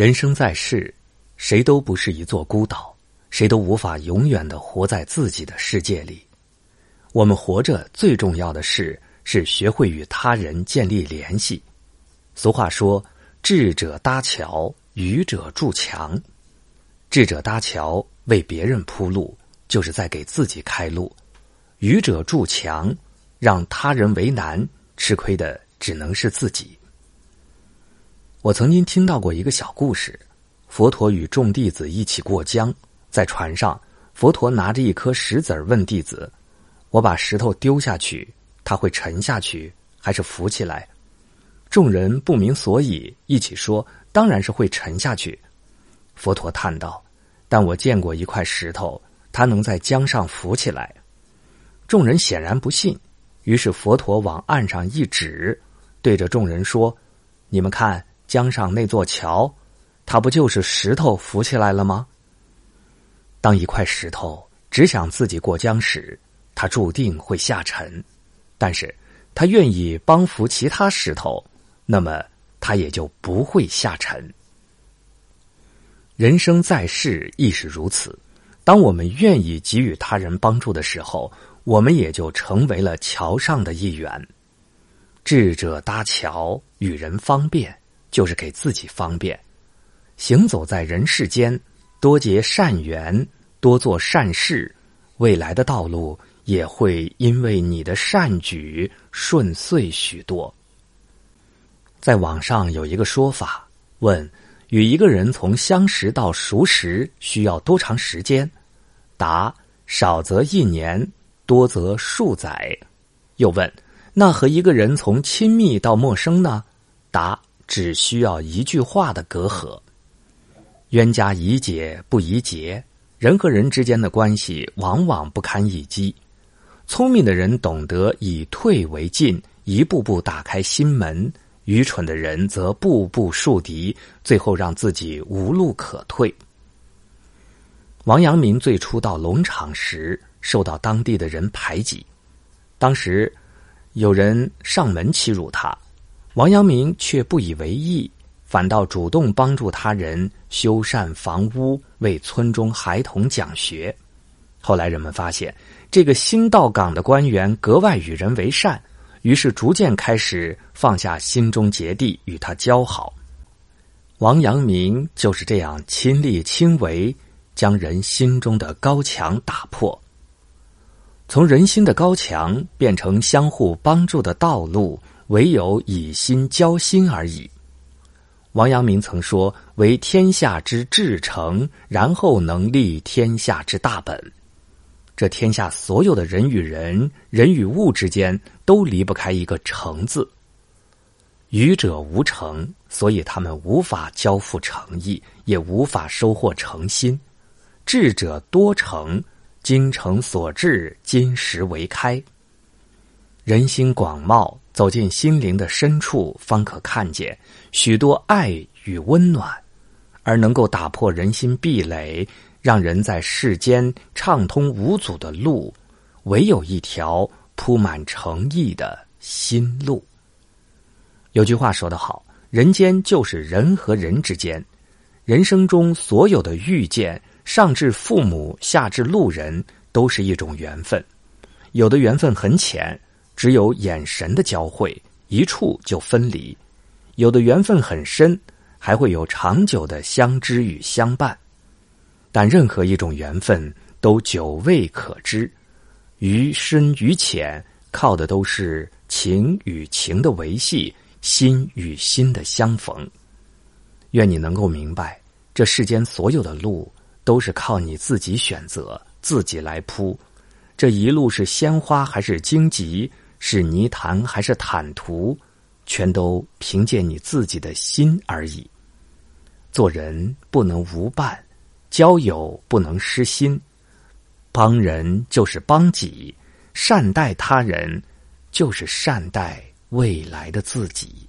人生在世，谁都不是一座孤岛，谁都无法永远的活在自己的世界里。我们活着最重要的事是学会与他人建立联系。俗话说：“智者搭桥，愚者筑墙。”智者搭桥为别人铺路，就是在给自己开路；愚者筑墙，让他人为难，吃亏的只能是自己。我曾经听到过一个小故事：佛陀与众弟子一起过江，在船上，佛陀拿着一颗石子儿问弟子：“我把石头丢下去，它会沉下去还是浮起来？”众人不明所以，一起说：“当然是会沉下去。”佛陀叹道：“但我见过一块石头，它能在江上浮起来。”众人显然不信，于是佛陀往岸上一指，对着众人说：“你们看。”江上那座桥，它不就是石头浮起来了吗？当一块石头只想自己过江时，它注定会下沉；但是，它愿意帮扶其他石头，那么它也就不会下沉。人生在世亦是如此。当我们愿意给予他人帮助的时候，我们也就成为了桥上的一员。智者搭桥，与人方便。就是给自己方便，行走在人世间，多结善缘，多做善事，未来的道路也会因为你的善举顺遂许多。在网上有一个说法，问与一个人从相识到熟识需要多长时间？答：少则一年，多则数载。又问：那和一个人从亲密到陌生呢？答。只需要一句话的隔阂，冤家宜解不宜结。人和人之间的关系往往不堪一击。聪明的人懂得以退为进，一步步打开心门；愚蠢的人则步步树敌，最后让自己无路可退。王阳明最初到龙场时，受到当地的人排挤，当时有人上门欺辱他。王阳明却不以为意，反倒主动帮助他人修缮房屋，为村中孩童讲学。后来人们发现，这个新到岗的官员格外与人为善，于是逐渐开始放下心中芥蒂，与他交好。王阳明就是这样亲力亲为，将人心中的高墙打破，从人心的高墙变成相互帮助的道路。唯有以心交心而已。王阳明曾说：“为天下之至诚，然后能立天下之大本。”这天下所有的人与人、人与物之间，都离不开一个“诚”字。愚者无诚，所以他们无法交付诚意，也无法收获诚心；智者多诚，精诚所至，金石为开。人心广袤。走进心灵的深处，方可看见许多爱与温暖；而能够打破人心壁垒，让人在世间畅通无阻的路，唯有一条铺满诚意的心路。有句话说得好：“人间就是人和人之间，人生中所有的遇见，上至父母，下至路人，都是一种缘分。有的缘分很浅。”只有眼神的交汇，一触就分离；有的缘分很深，还会有长久的相知与相伴。但任何一种缘分都久未可知，于深于浅，靠的都是情与情的维系，心与心的相逢。愿你能够明白，这世间所有的路都是靠你自己选择，自己来铺。这一路是鲜花还是荆棘？是泥潭还是坦途，全都凭借你自己的心而已。做人不能无伴，交友不能失心，帮人就是帮己，善待他人就是善待未来的自己。